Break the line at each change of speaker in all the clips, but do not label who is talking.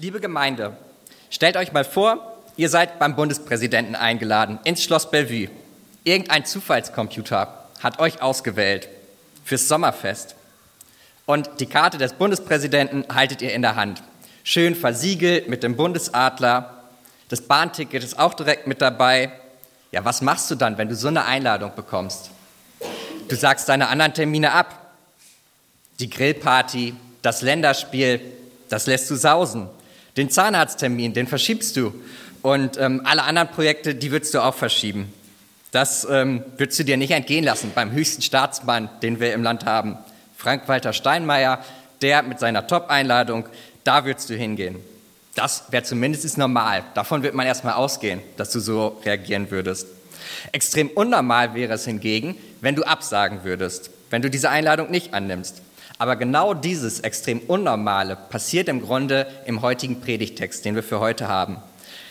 Liebe Gemeinde, stellt euch mal vor, ihr seid beim Bundespräsidenten eingeladen ins Schloss Bellevue. Irgendein Zufallscomputer hat euch ausgewählt fürs Sommerfest. Und die Karte des Bundespräsidenten haltet ihr in der Hand. Schön versiegelt mit dem Bundesadler. Das Bahnticket ist auch direkt mit dabei. Ja, was machst du dann, wenn du so eine Einladung bekommst? Du sagst deine anderen Termine ab. Die Grillparty, das Länderspiel, das lässt du sausen. Den Zahnarzttermin, den verschiebst du. Und ähm, alle anderen Projekte, die würdest du auch verschieben. Das ähm, würdest du dir nicht entgehen lassen beim höchsten Staatsmann, den wir im Land haben. Frank-Walter Steinmeier, der mit seiner Top-Einladung, da würdest du hingehen. Das wäre zumindest normal. Davon wird man erstmal ausgehen, dass du so reagieren würdest. Extrem unnormal wäre es hingegen, wenn du absagen würdest, wenn du diese Einladung nicht annimmst. Aber genau dieses extrem Unnormale passiert im Grunde im heutigen Predigtext, den wir für heute haben.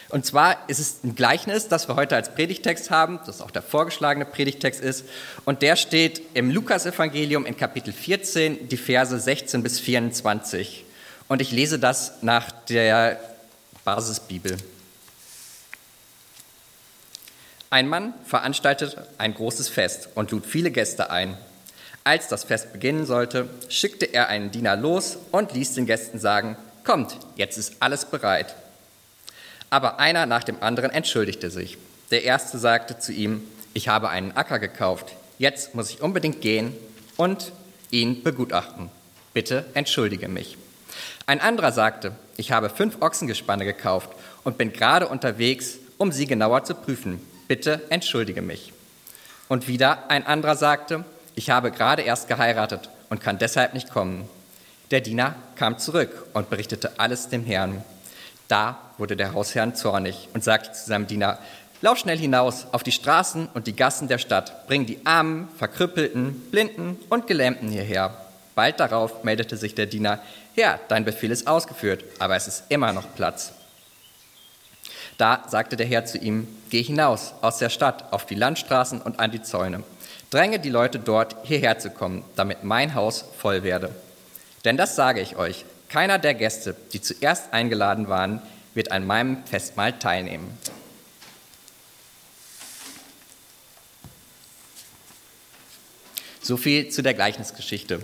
Und zwar ist es ein Gleichnis, das wir heute als Predigtext haben, das auch der vorgeschlagene Predigtext ist. Und der steht im Lukasevangelium in Kapitel 14, die Verse 16 bis 24. Und ich lese das nach der Basisbibel. Ein Mann veranstaltete ein großes Fest und lud viele Gäste ein. Als das Fest beginnen sollte, schickte er einen Diener los und ließ den Gästen sagen, Kommt, jetzt ist alles bereit. Aber einer nach dem anderen entschuldigte sich. Der erste sagte zu ihm, ich habe einen Acker gekauft, jetzt muss ich unbedingt gehen und ihn begutachten. Bitte entschuldige mich. Ein anderer sagte, ich habe fünf Ochsengespanne gekauft und bin gerade unterwegs, um sie genauer zu prüfen. Bitte entschuldige mich. Und wieder ein anderer sagte, ich habe gerade erst geheiratet und kann deshalb nicht kommen. Der Diener kam zurück und berichtete alles dem Herrn. Da wurde der Hausherr zornig und sagte zu seinem Diener, Lauf schnell hinaus auf die Straßen und die Gassen der Stadt, bring die Armen, Verkrüppelten, Blinden und Gelähmten hierher. Bald darauf meldete sich der Diener, Herr, dein Befehl ist ausgeführt, aber es ist immer noch Platz. Da sagte der Herr zu ihm, Geh hinaus aus der Stadt auf die Landstraßen und an die Zäune. Dränge die Leute dort, hierher zu kommen, damit mein Haus voll werde. Denn das sage ich euch, keiner der Gäste, die zuerst eingeladen waren, wird an meinem Festmahl teilnehmen. So viel zu der Gleichnisgeschichte.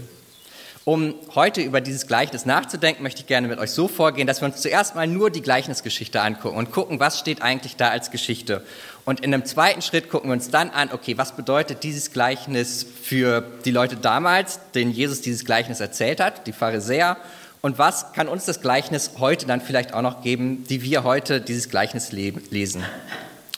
Um heute über dieses Gleichnis nachzudenken, möchte ich gerne mit euch so vorgehen, dass wir uns zuerst mal nur die Gleichnisgeschichte angucken und gucken, was steht eigentlich da als Geschichte. Und in einem zweiten Schritt gucken wir uns dann an, okay, was bedeutet dieses Gleichnis für die Leute damals, denen Jesus dieses Gleichnis erzählt hat, die Pharisäer, und was kann uns das Gleichnis heute dann vielleicht auch noch geben, die wir heute dieses Gleichnis lesen.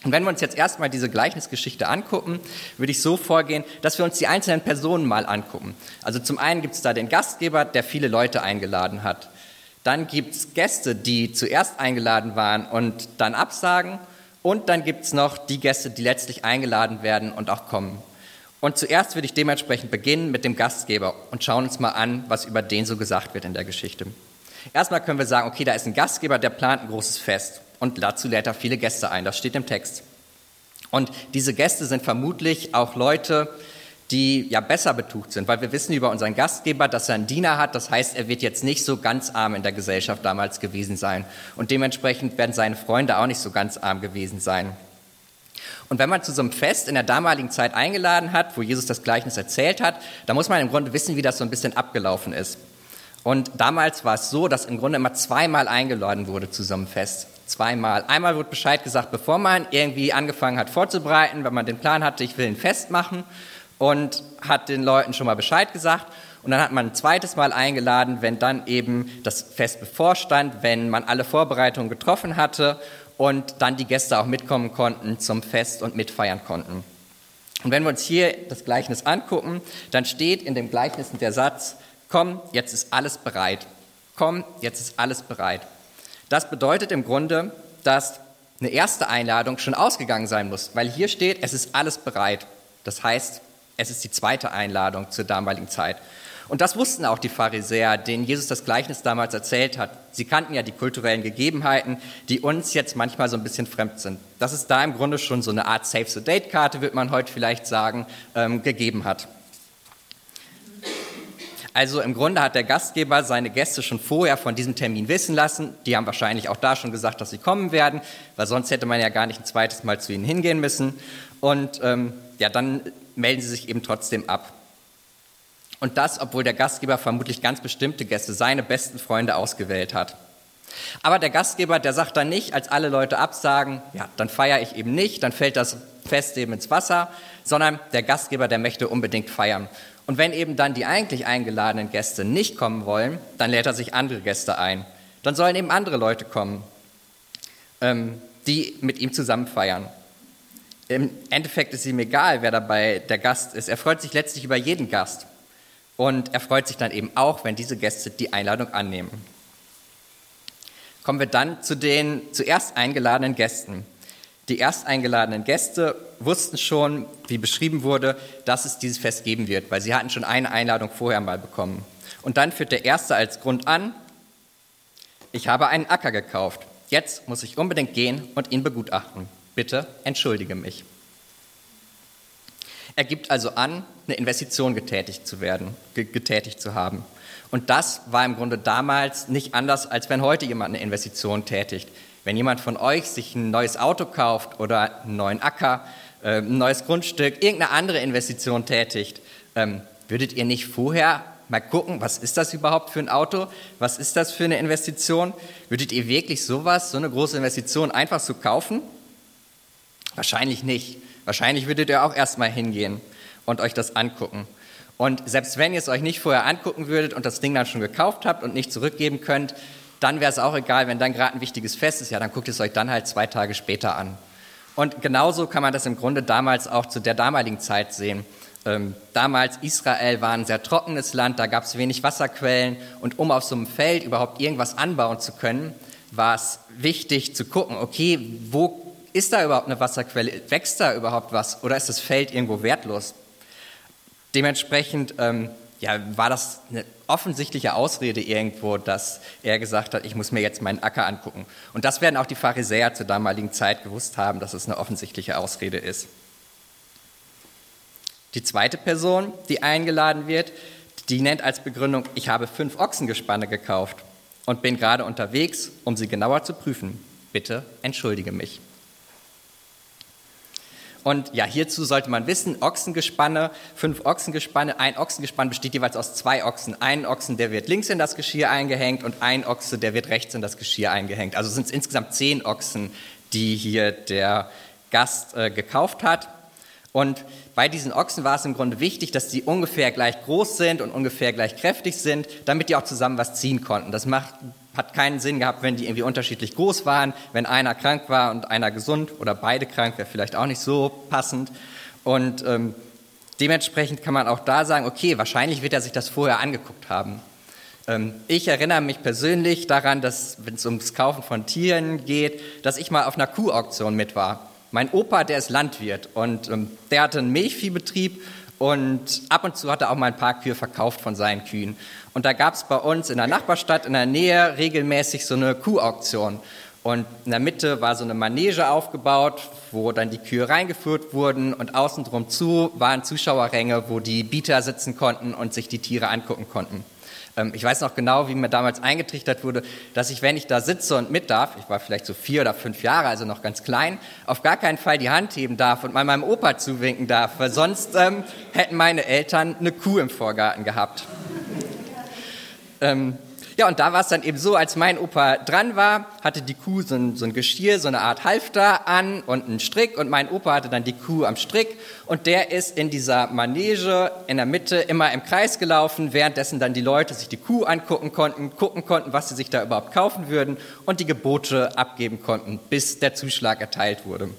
Und wenn wir uns jetzt erstmal diese Gleichnisgeschichte angucken, würde ich so vorgehen, dass wir uns die einzelnen Personen mal angucken. Also zum einen gibt es da den Gastgeber, der viele Leute eingeladen hat. Dann gibt es Gäste, die zuerst eingeladen waren und dann absagen. Und dann gibt es noch die Gäste, die letztlich eingeladen werden und auch kommen. Und zuerst würde ich dementsprechend beginnen mit dem Gastgeber und schauen uns mal an, was über den so gesagt wird in der Geschichte. Erstmal können wir sagen, okay, da ist ein Gastgeber, der plant ein großes Fest und dazu lädt er viele Gäste ein. Das steht im Text. Und diese Gäste sind vermutlich auch Leute, die ja besser betucht sind, weil wir wissen über unseren Gastgeber, dass er einen Diener hat. Das heißt, er wird jetzt nicht so ganz arm in der Gesellschaft damals gewesen sein. Und dementsprechend werden seine Freunde auch nicht so ganz arm gewesen sein. Und wenn man zu so einem Fest in der damaligen Zeit eingeladen hat, wo Jesus das Gleichnis erzählt hat, da muss man im Grunde wissen, wie das so ein bisschen abgelaufen ist. Und damals war es so, dass im Grunde immer zweimal eingeladen wurde zu so einem Fest. Zweimal. Einmal wurde Bescheid gesagt, bevor man irgendwie angefangen hat vorzubereiten, wenn man den Plan hatte, ich will ein Fest machen und hat den Leuten schon mal Bescheid gesagt. Und dann hat man ein zweites Mal eingeladen, wenn dann eben das Fest bevorstand, wenn man alle Vorbereitungen getroffen hatte und dann die Gäste auch mitkommen konnten zum Fest und mitfeiern konnten. Und wenn wir uns hier das Gleichnis angucken, dann steht in dem Gleichnis der Satz, komm, jetzt ist alles bereit. Komm, jetzt ist alles bereit. Das bedeutet im Grunde, dass eine erste Einladung schon ausgegangen sein muss, weil hier steht, es ist alles bereit. Das heißt, es ist die zweite Einladung zur damaligen Zeit. Und das wussten auch die Pharisäer, denen Jesus das Gleichnis damals erzählt hat. Sie kannten ja die kulturellen Gegebenheiten, die uns jetzt manchmal so ein bisschen fremd sind. Dass es da im Grunde schon so eine Art Save-the-Date-Karte, wird man heute vielleicht sagen, ähm, gegeben hat. Also im Grunde hat der Gastgeber seine Gäste schon vorher von diesem Termin wissen lassen. Die haben wahrscheinlich auch da schon gesagt, dass sie kommen werden, weil sonst hätte man ja gar nicht ein zweites Mal zu ihnen hingehen müssen. Und ähm, ja, dann melden sie sich eben trotzdem ab. Und das, obwohl der Gastgeber vermutlich ganz bestimmte Gäste, seine besten Freunde ausgewählt hat. Aber der Gastgeber, der sagt dann nicht, als alle Leute absagen, ja, dann feiere ich eben nicht, dann fällt das Fest eben ins Wasser, sondern der Gastgeber, der möchte unbedingt feiern. Und wenn eben dann die eigentlich eingeladenen Gäste nicht kommen wollen, dann lädt er sich andere Gäste ein. Dann sollen eben andere Leute kommen, ähm, die mit ihm zusammen feiern. Im Endeffekt ist ihm egal, wer dabei der Gast ist. Er freut sich letztlich über jeden Gast. Und er freut sich dann eben auch, wenn diese Gäste die Einladung annehmen. Kommen wir dann zu den zuerst eingeladenen Gästen. Die erst eingeladenen Gäste wussten schon, wie beschrieben wurde, dass es dieses Fest geben wird, weil sie hatten schon eine Einladung vorher mal bekommen. Und dann führt der Erste als Grund an, ich habe einen Acker gekauft. Jetzt muss ich unbedingt gehen und ihn begutachten. Bitte entschuldige mich. Er gibt also an, eine Investition getätigt zu werden, getätigt zu haben. Und das war im Grunde damals nicht anders, als wenn heute jemand eine Investition tätigt. Wenn jemand von euch sich ein neues Auto kauft oder einen neuen Acker, äh, ein neues Grundstück, irgendeine andere Investition tätigt, ähm, würdet ihr nicht vorher mal gucken, was ist das überhaupt für ein Auto? Was ist das für eine Investition? Würdet ihr wirklich sowas, so eine große Investition einfach so kaufen? Wahrscheinlich nicht. Wahrscheinlich würdet ihr auch erstmal hingehen und euch das angucken. Und selbst wenn ihr es euch nicht vorher angucken würdet und das Ding dann schon gekauft habt und nicht zurückgeben könnt, dann wäre es auch egal, wenn dann gerade ein wichtiges Fest ist, ja, dann guckt es euch dann halt zwei Tage später an. Und genauso kann man das im Grunde damals auch zu der damaligen Zeit sehen. Ähm, damals Israel war ein sehr trockenes Land, da gab es wenig Wasserquellen und um auf so einem Feld überhaupt irgendwas anbauen zu können, war es wichtig zu gucken, okay, wo ist da überhaupt eine Wasserquelle? Wächst da überhaupt was oder ist das Feld irgendwo wertlos? Dementsprechend ähm, ja, war das eine offensichtliche Ausrede irgendwo, dass er gesagt hat, ich muss mir jetzt meinen Acker angucken. Und das werden auch die Pharisäer zur damaligen Zeit gewusst haben, dass es eine offensichtliche Ausrede ist. Die zweite Person, die eingeladen wird, die nennt als Begründung, ich habe fünf Ochsengespanne gekauft und bin gerade unterwegs, um sie genauer zu prüfen. Bitte entschuldige mich. Und ja, hierzu sollte man wissen, Ochsengespanne, fünf Ochsengespanne, ein Ochsengespann besteht jeweils aus zwei Ochsen. Ein Ochsen, der wird links in das Geschirr eingehängt und ein Ochse, der wird rechts in das Geschirr eingehängt. Also sind es insgesamt zehn Ochsen, die hier der Gast äh, gekauft hat. Und bei diesen Ochsen war es im Grunde wichtig, dass die ungefähr gleich groß sind und ungefähr gleich kräftig sind, damit die auch zusammen was ziehen konnten. Das macht hat keinen Sinn gehabt, wenn die irgendwie unterschiedlich groß waren, wenn einer krank war und einer gesund oder beide krank, wäre vielleicht auch nicht so passend. Und ähm, dementsprechend kann man auch da sagen, okay, wahrscheinlich wird er sich das vorher angeguckt haben. Ähm, ich erinnere mich persönlich daran, dass, wenn es ums Kaufen von Tieren geht, dass ich mal auf einer Kuhauktion mit war. Mein Opa, der ist Landwirt und ähm, der hatte einen Milchviehbetrieb und ab und zu hat er auch mal ein paar Kühe verkauft von seinen Kühen. Und da gab es bei uns in der Nachbarstadt in der Nähe regelmäßig so eine Kuhauktion. Und in der Mitte war so eine Manege aufgebaut, wo dann die Kühe reingeführt wurden und außen drum zu waren Zuschauerränge, wo die Bieter sitzen konnten und sich die Tiere angucken konnten. Ähm, ich weiß noch genau, wie mir damals eingetrichtert wurde, dass ich, wenn ich da sitze und mit darf, ich war vielleicht so vier oder fünf Jahre, also noch ganz klein, auf gar keinen Fall die Hand heben darf und mal meinem Opa zuwinken darf, weil sonst ähm, hätten meine Eltern eine Kuh im Vorgarten gehabt. Ähm, ja, und da war es dann eben so, als mein Opa dran war, hatte die Kuh so ein, so ein Geschirr, so eine Art Halfter an und einen Strick und mein Opa hatte dann die Kuh am Strick und der ist in dieser Manege in der Mitte immer im Kreis gelaufen, währenddessen dann die Leute sich die Kuh angucken konnten, gucken konnten, was sie sich da überhaupt kaufen würden und die Gebote abgeben konnten, bis der Zuschlag erteilt wurde.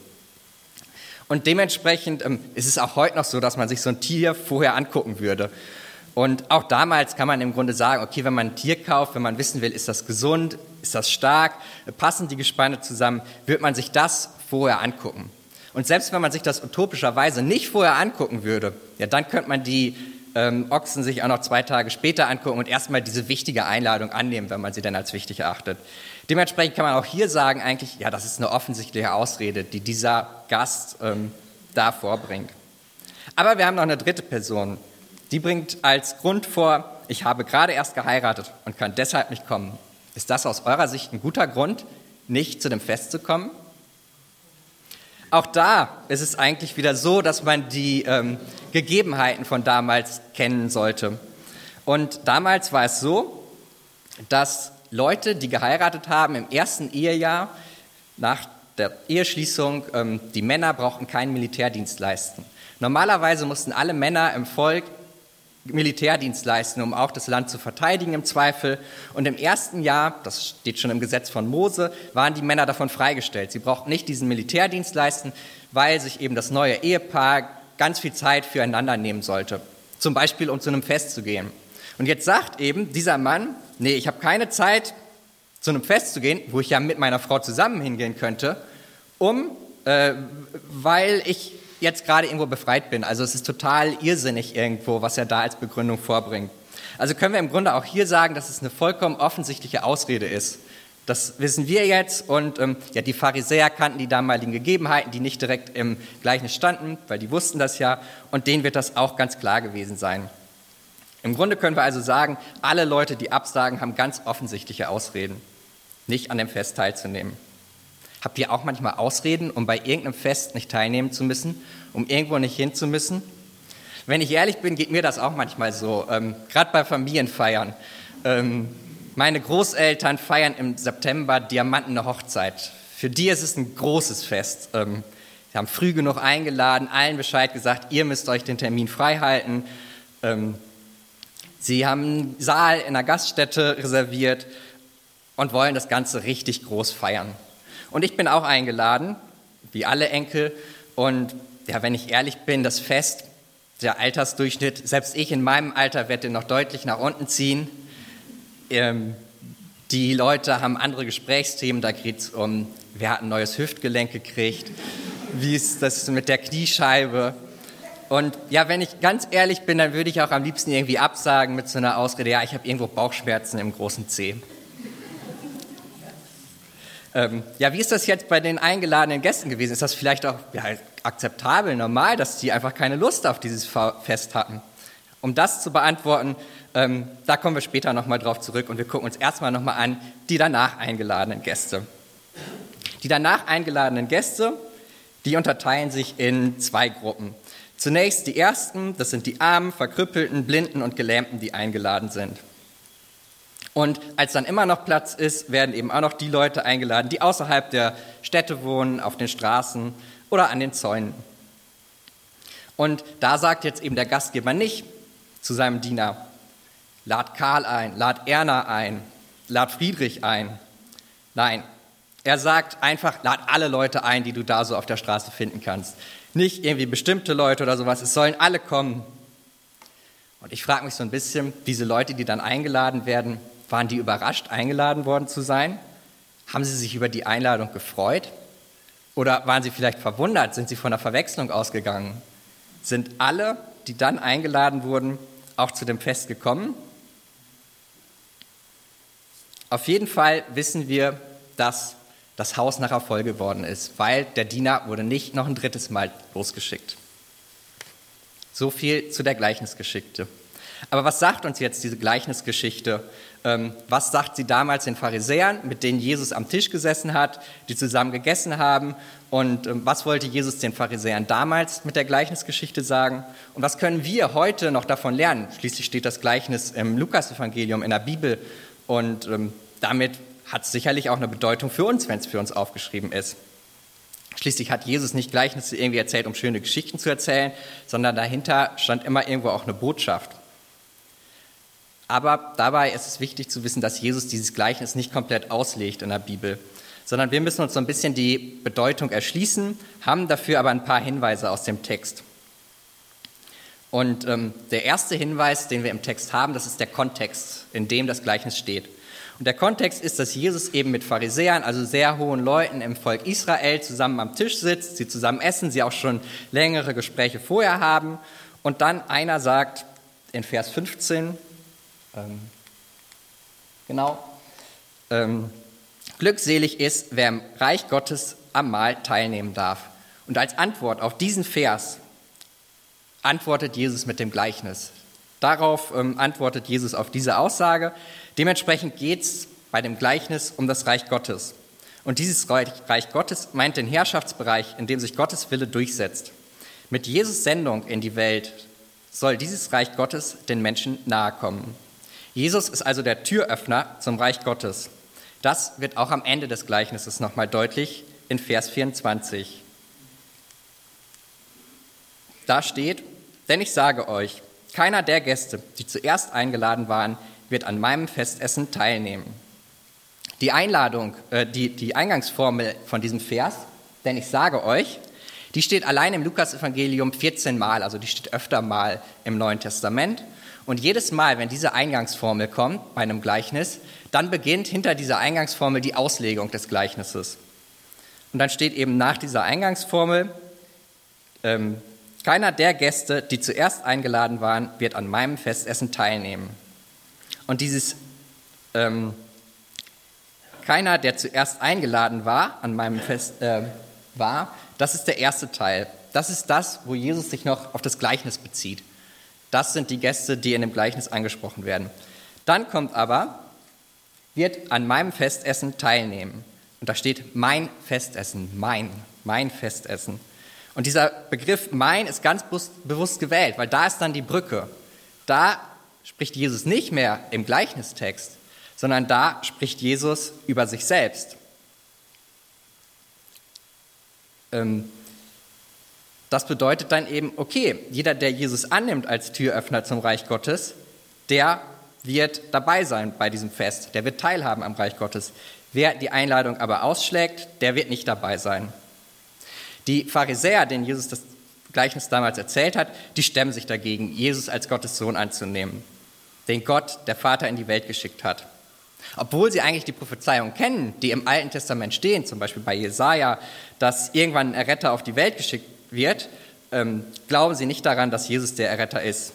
Und dementsprechend ähm, ist es auch heute noch so, dass man sich so ein Tier vorher angucken würde. Und auch damals kann man im Grunde sagen, okay, wenn man ein Tier kauft, wenn man wissen will, ist das gesund, ist das stark, passen die Gespanne zusammen, wird man sich das vorher angucken. Und selbst wenn man sich das utopischerweise nicht vorher angucken würde, ja, dann könnte man die ähm, Ochsen sich auch noch zwei Tage später angucken und erstmal diese wichtige Einladung annehmen, wenn man sie dann als wichtig erachtet. Dementsprechend kann man auch hier sagen, eigentlich, ja, das ist eine offensichtliche Ausrede, die dieser Gast ähm, da vorbringt. Aber wir haben noch eine dritte Person, die bringt als Grund vor, ich habe gerade erst geheiratet und kann deshalb nicht kommen. Ist das aus eurer Sicht ein guter Grund, nicht zu dem Fest zu kommen? Auch da ist es eigentlich wieder so, dass man die ähm, Gegebenheiten von damals kennen sollte. Und damals war es so, dass Leute, die geheiratet haben im ersten Ehejahr nach der Eheschließung, ähm, die Männer brauchten keinen Militärdienst leisten. Normalerweise mussten alle Männer im Volk Militärdienst leisten, um auch das Land zu verteidigen im Zweifel. Und im ersten Jahr, das steht schon im Gesetz von Mose, waren die Männer davon freigestellt. Sie brauchten nicht diesen Militärdienst leisten, weil sich eben das neue Ehepaar ganz viel Zeit füreinander nehmen sollte. Zum Beispiel, um zu einem Fest zu gehen. Und jetzt sagt eben dieser Mann, nee, ich habe keine Zeit, zu einem Fest zu gehen, wo ich ja mit meiner Frau zusammen hingehen könnte, um, äh, weil ich jetzt gerade irgendwo befreit bin. Also es ist total irrsinnig irgendwo, was er da als Begründung vorbringt. Also können wir im Grunde auch hier sagen, dass es eine vollkommen offensichtliche Ausrede ist. Das wissen wir jetzt und ähm, ja, die Pharisäer kannten die damaligen Gegebenheiten, die nicht direkt im Gleichnis standen, weil die wussten das ja und denen wird das auch ganz klar gewesen sein. Im Grunde können wir also sagen, alle Leute, die absagen, haben ganz offensichtliche Ausreden, nicht an dem Fest teilzunehmen. Habt ihr auch manchmal Ausreden, um bei irgendeinem Fest nicht teilnehmen zu müssen, um irgendwo nicht hin zu müssen? Wenn ich ehrlich bin, geht mir das auch manchmal so, ähm, gerade bei Familienfeiern. Ähm, meine Großeltern feiern im September Diamantene Hochzeit. Für die ist es ein großes Fest. Ähm, sie haben früh genug eingeladen, allen Bescheid gesagt, ihr müsst euch den Termin frei halten. Ähm, sie haben einen Saal in einer Gaststätte reserviert und wollen das Ganze richtig groß feiern. Und ich bin auch eingeladen, wie alle Enkel. Und ja, wenn ich ehrlich bin, das Fest, der Altersdurchschnitt, selbst ich in meinem Alter werde noch deutlich nach unten ziehen. Ähm, die Leute haben andere Gesprächsthemen, da geht es um, wer hat ein neues Hüftgelenk gekriegt, wie ist das mit der Kniescheibe. Und ja, wenn ich ganz ehrlich bin, dann würde ich auch am liebsten irgendwie absagen mit so einer Ausrede, ja, ich habe irgendwo Bauchschmerzen im großen Zeh. Ähm, ja, wie ist das jetzt bei den eingeladenen Gästen gewesen? Ist das vielleicht auch ja, akzeptabel, normal, dass die einfach keine Lust auf dieses Fest hatten? Um das zu beantworten, ähm, da kommen wir später nochmal drauf zurück und wir gucken uns erstmal nochmal an die danach eingeladenen Gäste. Die danach eingeladenen Gäste, die unterteilen sich in zwei Gruppen. Zunächst die ersten, das sind die Armen, Verkrüppelten, Blinden und Gelähmten, die eingeladen sind. Und als dann immer noch Platz ist, werden eben auch noch die Leute eingeladen, die außerhalb der Städte wohnen, auf den Straßen oder an den Zäunen. Und da sagt jetzt eben der Gastgeber nicht zu seinem Diener, lad Karl ein, lad Erna ein, lad Friedrich ein. Nein, er sagt einfach, lad alle Leute ein, die du da so auf der Straße finden kannst. Nicht irgendwie bestimmte Leute oder sowas, es sollen alle kommen. Und ich frage mich so ein bisschen, diese Leute, die dann eingeladen werden, waren die überrascht, eingeladen worden zu sein? Haben sie sich über die Einladung gefreut? Oder waren sie vielleicht verwundert? Sind sie von der Verwechslung ausgegangen? Sind alle, die dann eingeladen wurden, auch zu dem Fest gekommen? Auf jeden Fall wissen wir, dass das Haus nachher voll geworden ist, weil der Diener wurde nicht noch ein drittes Mal losgeschickt. So viel zu der Gleichnisgeschichte. Aber was sagt uns jetzt diese Gleichnisgeschichte ähm, was sagt sie damals den Pharisäern, mit denen Jesus am Tisch gesessen hat, die zusammen gegessen haben? Und ähm, was wollte Jesus den Pharisäern damals mit der Gleichnisgeschichte sagen? Und was können wir heute noch davon lernen? Schließlich steht das Gleichnis im Lukasevangelium in der Bibel und ähm, damit hat es sicherlich auch eine Bedeutung für uns, wenn es für uns aufgeschrieben ist. Schließlich hat Jesus nicht Gleichnisse irgendwie erzählt, um schöne Geschichten zu erzählen, sondern dahinter stand immer irgendwo auch eine Botschaft. Aber dabei ist es wichtig zu wissen, dass Jesus dieses Gleichnis nicht komplett auslegt in der Bibel, sondern wir müssen uns so ein bisschen die Bedeutung erschließen, haben dafür aber ein paar Hinweise aus dem Text. Und ähm, der erste Hinweis, den wir im Text haben, das ist der Kontext, in dem das Gleichnis steht. Und der Kontext ist, dass Jesus eben mit Pharisäern, also sehr hohen Leuten im Volk Israel, zusammen am Tisch sitzt, sie zusammen essen, sie auch schon längere Gespräche vorher haben. Und dann einer sagt in Vers 15, ähm, genau. Ähm, glückselig ist, wer im Reich Gottes am Mahl teilnehmen darf. Und als Antwort auf diesen Vers antwortet Jesus mit dem Gleichnis. darauf ähm, antwortet Jesus auf diese Aussage. Dementsprechend geht es bei dem Gleichnis um das Reich Gottes. Und dieses Reich, Gottes meint den Herrschaftsbereich, in dem sich Gottes Wille durchsetzt. Mit Jesus Sendung in die Welt soll dieses Reich Gottes den Menschen nahe kommen. Jesus ist also der Türöffner zum Reich Gottes. Das wird auch am Ende des Gleichnisses nochmal deutlich in Vers 24. Da steht, denn ich sage euch, keiner der Gäste, die zuerst eingeladen waren, wird an meinem Festessen teilnehmen. Die Einladung, äh, die, die Eingangsformel von diesem Vers, denn ich sage euch, die steht allein im Lukas-Evangelium 14 Mal, also die steht öfter mal im Neuen Testament. Und jedes Mal, wenn diese Eingangsformel kommt bei einem Gleichnis, dann beginnt hinter dieser Eingangsformel die Auslegung des Gleichnisses. Und dann steht eben nach dieser Eingangsformel, ähm, keiner der Gäste, die zuerst eingeladen waren, wird an meinem Festessen teilnehmen. Und dieses ähm, keiner, der zuerst eingeladen war, an meinem Fest äh, war, das ist der erste Teil. Das ist das, wo Jesus sich noch auf das Gleichnis bezieht. Das sind die Gäste, die in dem Gleichnis angesprochen werden. Dann kommt aber, wird an meinem Festessen teilnehmen. Und da steht mein Festessen, mein, mein Festessen. Und dieser Begriff mein ist ganz bewusst gewählt, weil da ist dann die Brücke. Da spricht Jesus nicht mehr im Gleichnistext, sondern da spricht Jesus über sich selbst. Ähm, das bedeutet dann eben, okay, jeder, der Jesus annimmt als Türöffner zum Reich Gottes, der wird dabei sein bei diesem Fest, der wird teilhaben am Reich Gottes. Wer die Einladung aber ausschlägt, der wird nicht dabei sein. Die Pharisäer, denen Jesus das Gleichnis damals erzählt hat, die stemmen sich dagegen, Jesus als Gottes Sohn anzunehmen, den Gott, der Vater, in die Welt geschickt hat. Obwohl sie eigentlich die Prophezeiung kennen, die im Alten Testament stehen, zum Beispiel bei Jesaja, dass irgendwann ein Erretter auf die Welt geschickt wird, ähm, glauben sie nicht daran, dass Jesus der Erretter ist.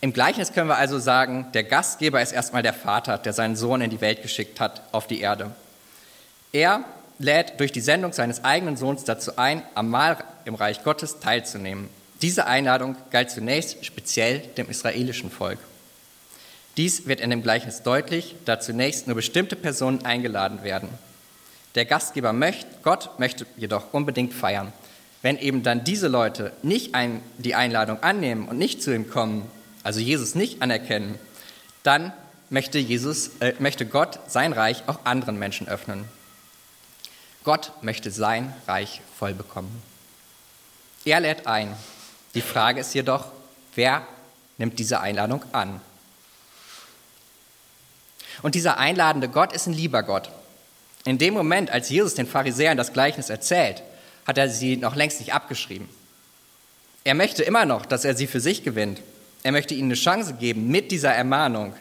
Im Gleichnis können wir also sagen, der Gastgeber ist erstmal der Vater, der seinen Sohn in die Welt geschickt hat, auf die Erde. Er lädt durch die Sendung seines eigenen Sohns dazu ein, am Mahl im Reich Gottes teilzunehmen. Diese Einladung galt zunächst speziell dem israelischen Volk. Dies wird in dem Gleichnis deutlich, da zunächst nur bestimmte Personen eingeladen werden. Der Gastgeber möchte, Gott möchte jedoch unbedingt feiern. Wenn eben dann diese Leute nicht ein, die Einladung annehmen und nicht zu ihm kommen, also Jesus nicht anerkennen, dann möchte, Jesus, äh, möchte Gott sein Reich auch anderen Menschen öffnen. Gott möchte sein Reich voll bekommen. Er lädt ein. Die Frage ist jedoch, wer nimmt diese Einladung an? Und dieser einladende Gott ist ein lieber Gott. In dem Moment, als Jesus den Pharisäern das Gleichnis erzählt, hat er sie noch längst nicht abgeschrieben. Er möchte immer noch, dass er sie für sich gewinnt. Er möchte ihnen eine Chance geben mit dieser Ermahnung.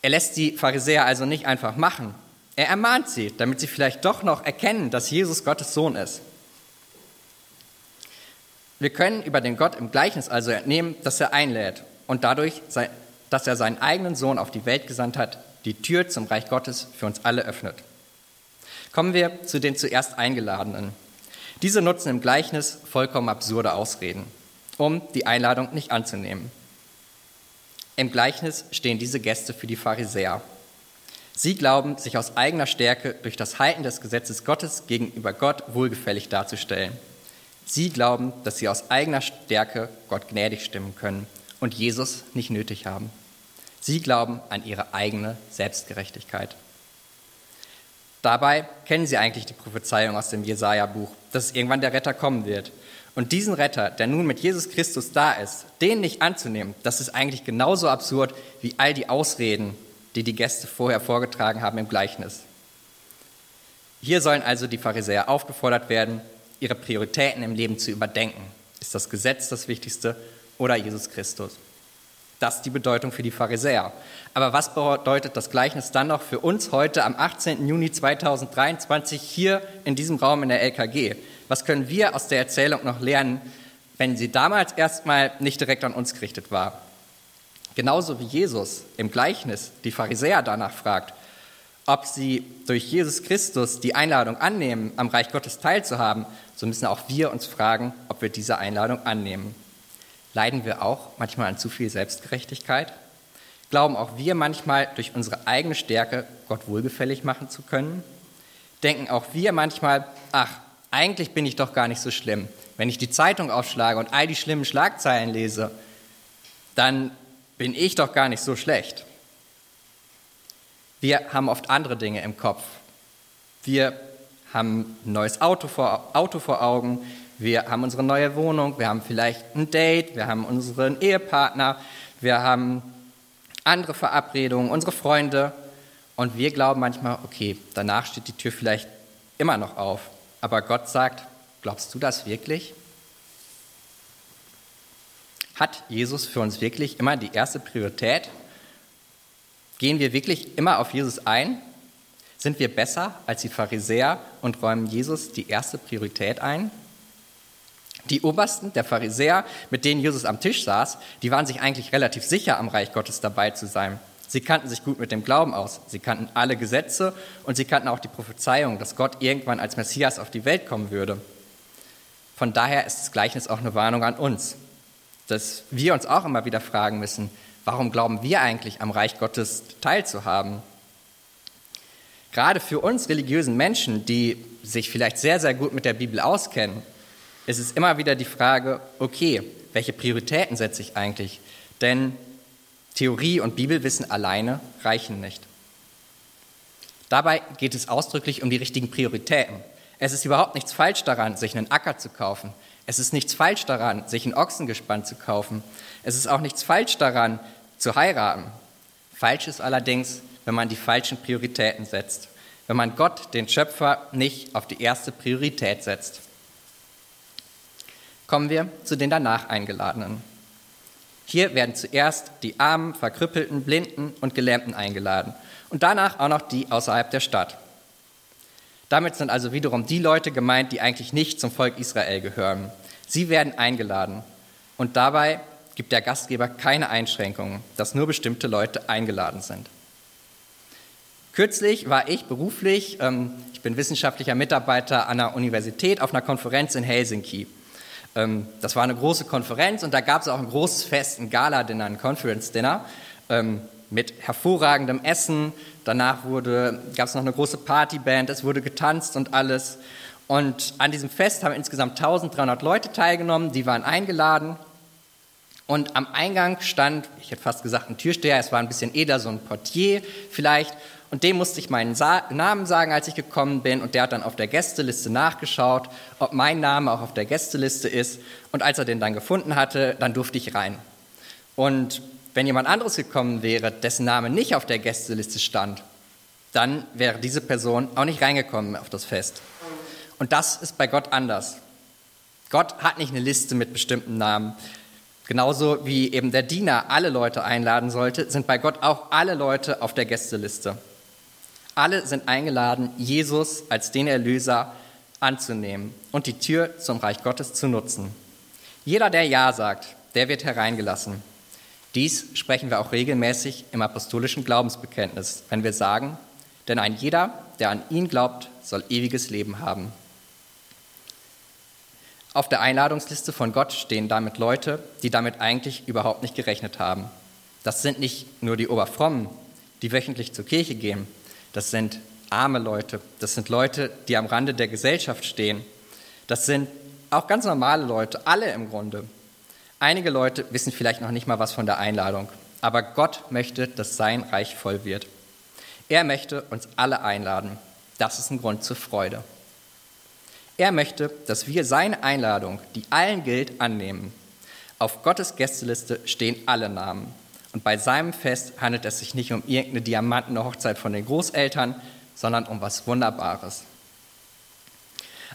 Er lässt die Pharisäer also nicht einfach machen, er ermahnt sie, damit sie vielleicht doch noch erkennen, dass Jesus Gottes Sohn ist. Wir können über den Gott im Gleichnis also entnehmen, dass er einlädt und dadurch, dass er seinen eigenen Sohn auf die Welt gesandt hat, die Tür zum Reich Gottes für uns alle öffnet. Kommen wir zu den zuerst Eingeladenen. Diese nutzen im Gleichnis vollkommen absurde Ausreden, um die Einladung nicht anzunehmen. Im Gleichnis stehen diese Gäste für die Pharisäer. Sie glauben, sich aus eigener Stärke durch das Halten des Gesetzes Gottes gegenüber Gott wohlgefällig darzustellen. Sie glauben, dass sie aus eigener Stärke Gott gnädig stimmen können und Jesus nicht nötig haben. Sie glauben an ihre eigene Selbstgerechtigkeit. Dabei kennen sie eigentlich die Prophezeiung aus dem Jesaja-Buch, dass irgendwann der Retter kommen wird. Und diesen Retter, der nun mit Jesus Christus da ist, den nicht anzunehmen, das ist eigentlich genauso absurd wie all die Ausreden, die die Gäste vorher vorgetragen haben im Gleichnis. Hier sollen also die Pharisäer aufgefordert werden, ihre Prioritäten im Leben zu überdenken. Ist das Gesetz das Wichtigste oder Jesus Christus? Das ist die Bedeutung für die Pharisäer. Aber was bedeutet das Gleichnis dann noch für uns heute am 18. Juni 2023 hier in diesem Raum in der LKG? Was können wir aus der Erzählung noch lernen, wenn sie damals erstmal nicht direkt an uns gerichtet war? Genauso wie Jesus im Gleichnis die Pharisäer danach fragt, ob sie durch Jesus Christus die Einladung annehmen, am Reich Gottes teilzuhaben, so müssen auch wir uns fragen, ob wir diese Einladung annehmen. Leiden wir auch manchmal an zu viel Selbstgerechtigkeit? Glauben auch wir manchmal durch unsere eigene Stärke Gott wohlgefällig machen zu können? Denken auch wir manchmal, ach, eigentlich bin ich doch gar nicht so schlimm. Wenn ich die Zeitung aufschlage und all die schlimmen Schlagzeilen lese, dann bin ich doch gar nicht so schlecht. Wir haben oft andere Dinge im Kopf. Wir haben ein neues Auto vor, Auto vor Augen, wir haben unsere neue Wohnung, wir haben vielleicht ein Date, wir haben unseren Ehepartner, wir haben andere Verabredungen, unsere Freunde und wir glauben manchmal, okay, danach steht die Tür vielleicht immer noch auf, aber Gott sagt, glaubst du das wirklich? Hat Jesus für uns wirklich immer die erste Priorität? Gehen wir wirklich immer auf Jesus ein? Sind wir besser als die Pharisäer und räumen Jesus die erste Priorität ein? Die Obersten, der Pharisäer, mit denen Jesus am Tisch saß, die waren sich eigentlich relativ sicher, am Reich Gottes dabei zu sein. Sie kannten sich gut mit dem Glauben aus, sie kannten alle Gesetze und sie kannten auch die Prophezeiung, dass Gott irgendwann als Messias auf die Welt kommen würde. Von daher ist das Gleichnis auch eine Warnung an uns, dass wir uns auch immer wieder fragen müssen, warum glauben wir eigentlich am Reich Gottes teilzuhaben? Gerade für uns religiösen Menschen, die sich vielleicht sehr, sehr gut mit der Bibel auskennen, ist es immer wieder die Frage, okay, welche Prioritäten setze ich eigentlich? Denn Theorie und Bibelwissen alleine reichen nicht. Dabei geht es ausdrücklich um die richtigen Prioritäten. Es ist überhaupt nichts falsch daran, sich einen Acker zu kaufen. Es ist nichts falsch daran, sich ein Ochsengespann zu kaufen. Es ist auch nichts falsch daran, zu heiraten. Falsch ist allerdings, wenn man die falschen Prioritäten setzt. Wenn man Gott, den Schöpfer, nicht auf die erste Priorität setzt. Kommen wir zu den danach Eingeladenen. Hier werden zuerst die Armen, Verkrüppelten, Blinden und Gelähmten eingeladen und danach auch noch die außerhalb der Stadt. Damit sind also wiederum die Leute gemeint, die eigentlich nicht zum Volk Israel gehören. Sie werden eingeladen und dabei gibt der Gastgeber keine Einschränkungen, dass nur bestimmte Leute eingeladen sind. Kürzlich war ich beruflich, ähm, ich bin wissenschaftlicher Mitarbeiter an einer Universität auf einer Konferenz in Helsinki. Ähm, das war eine große Konferenz und da gab es auch ein großes Fest, ein Gala-Dinner, ein Conference-Dinner ähm, mit hervorragendem Essen. Danach gab es noch eine große Partyband, es wurde getanzt und alles. Und an diesem Fest haben insgesamt 1300 Leute teilgenommen, die waren eingeladen. Und am Eingang stand, ich hätte fast gesagt, ein Türsteher, es war ein bisschen eher so ein Portier vielleicht. Und dem musste ich meinen Sa Namen sagen, als ich gekommen bin. Und der hat dann auf der Gästeliste nachgeschaut, ob mein Name auch auf der Gästeliste ist. Und als er den dann gefunden hatte, dann durfte ich rein. Und wenn jemand anderes gekommen wäre, dessen Name nicht auf der Gästeliste stand, dann wäre diese Person auch nicht reingekommen auf das Fest. Und das ist bei Gott anders. Gott hat nicht eine Liste mit bestimmten Namen. Genauso wie eben der Diener alle Leute einladen sollte, sind bei Gott auch alle Leute auf der Gästeliste. Alle sind eingeladen, Jesus als den Erlöser anzunehmen und die Tür zum Reich Gottes zu nutzen. Jeder, der Ja sagt, der wird hereingelassen. Dies sprechen wir auch regelmäßig im apostolischen Glaubensbekenntnis, wenn wir sagen, denn ein jeder, der an ihn glaubt, soll ewiges Leben haben. Auf der Einladungsliste von Gott stehen damit Leute, die damit eigentlich überhaupt nicht gerechnet haben. Das sind nicht nur die Oberfrommen, die wöchentlich zur Kirche gehen, das sind arme Leute, das sind Leute, die am Rande der Gesellschaft stehen. Das sind auch ganz normale Leute, alle im Grunde. Einige Leute wissen vielleicht noch nicht mal was von der Einladung, aber Gott möchte, dass sein Reich voll wird. Er möchte uns alle einladen. Das ist ein Grund zur Freude. Er möchte, dass wir seine Einladung, die allen gilt, annehmen. Auf Gottes Gästeliste stehen alle Namen. Und bei seinem Fest handelt es sich nicht um irgendeine diamantene Hochzeit von den Großeltern, sondern um was Wunderbares.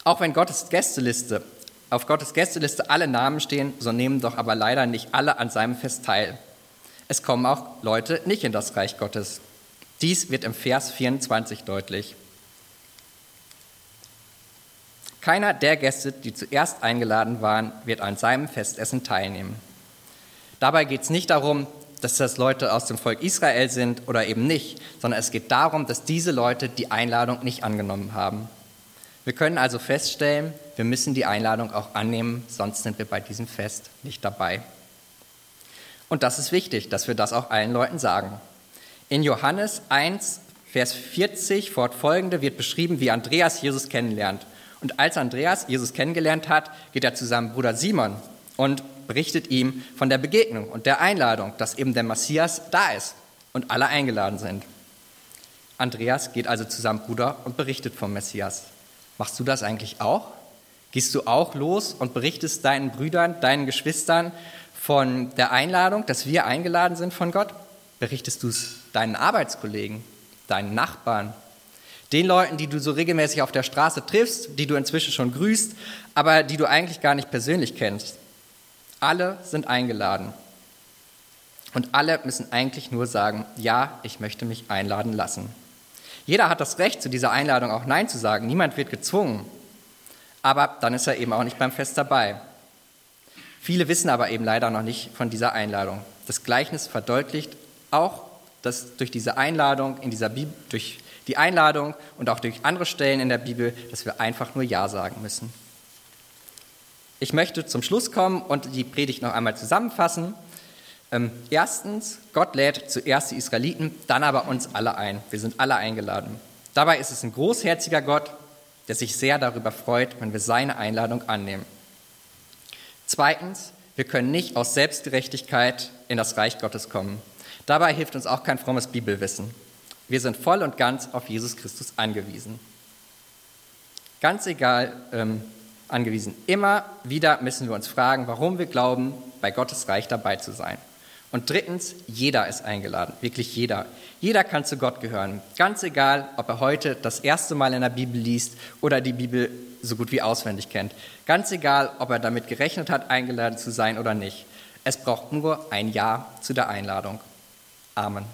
Auch wenn Gottes Gästeliste, auf Gottes Gästeliste alle Namen stehen, so nehmen doch aber leider nicht alle an seinem Fest teil. Es kommen auch Leute nicht in das Reich Gottes. Dies wird im Vers 24 deutlich. Keiner der Gäste, die zuerst eingeladen waren, wird an seinem Festessen teilnehmen. Dabei geht es nicht darum, dass das Leute aus dem Volk Israel sind oder eben nicht, sondern es geht darum, dass diese Leute die Einladung nicht angenommen haben. Wir können also feststellen, wir müssen die Einladung auch annehmen, sonst sind wir bei diesem Fest nicht dabei. Und das ist wichtig, dass wir das auch allen Leuten sagen. In Johannes 1, Vers 40 fortfolgende wird beschrieben, wie Andreas Jesus kennenlernt. Und als Andreas Jesus kennengelernt hat, geht er zu seinem Bruder Simon und berichtet ihm von der Begegnung und der Einladung, dass eben der Messias da ist und alle eingeladen sind. Andreas geht also zu seinem Bruder und berichtet vom Messias. Machst du das eigentlich auch? Gehst du auch los und berichtest deinen Brüdern, deinen Geschwistern von der Einladung, dass wir eingeladen sind von Gott? Berichtest du es deinen Arbeitskollegen, deinen Nachbarn, den Leuten, die du so regelmäßig auf der Straße triffst, die du inzwischen schon grüßt, aber die du eigentlich gar nicht persönlich kennst? Alle sind eingeladen. Und alle müssen eigentlich nur sagen, ja, ich möchte mich einladen lassen. Jeder hat das Recht, zu dieser Einladung auch Nein zu sagen. Niemand wird gezwungen. Aber dann ist er eben auch nicht beim Fest dabei. Viele wissen aber eben leider noch nicht von dieser Einladung. Das Gleichnis verdeutlicht auch, dass durch diese Einladung in dieser Bibel, durch die Einladung und auch durch andere Stellen in der Bibel, dass wir einfach nur Ja sagen müssen. Ich möchte zum Schluss kommen und die Predigt noch einmal zusammenfassen. Ähm, erstens, Gott lädt zuerst die Israeliten, dann aber uns alle ein. Wir sind alle eingeladen. Dabei ist es ein großherziger Gott, der sich sehr darüber freut, wenn wir seine Einladung annehmen. Zweitens, wir können nicht aus Selbstgerechtigkeit in das Reich Gottes kommen. Dabei hilft uns auch kein frommes Bibelwissen. Wir sind voll und ganz auf Jesus Christus angewiesen. Ganz egal, ähm, angewiesen. Immer wieder müssen wir uns fragen, warum wir glauben, bei Gottes Reich dabei zu sein. Und drittens, jeder ist eingeladen, wirklich jeder. Jeder kann zu Gott gehören, ganz egal, ob er heute das erste Mal in der Bibel liest oder die Bibel so gut wie auswendig kennt. Ganz egal, ob er damit gerechnet hat, eingeladen zu sein oder nicht. Es braucht nur ein Ja zu der Einladung. Amen.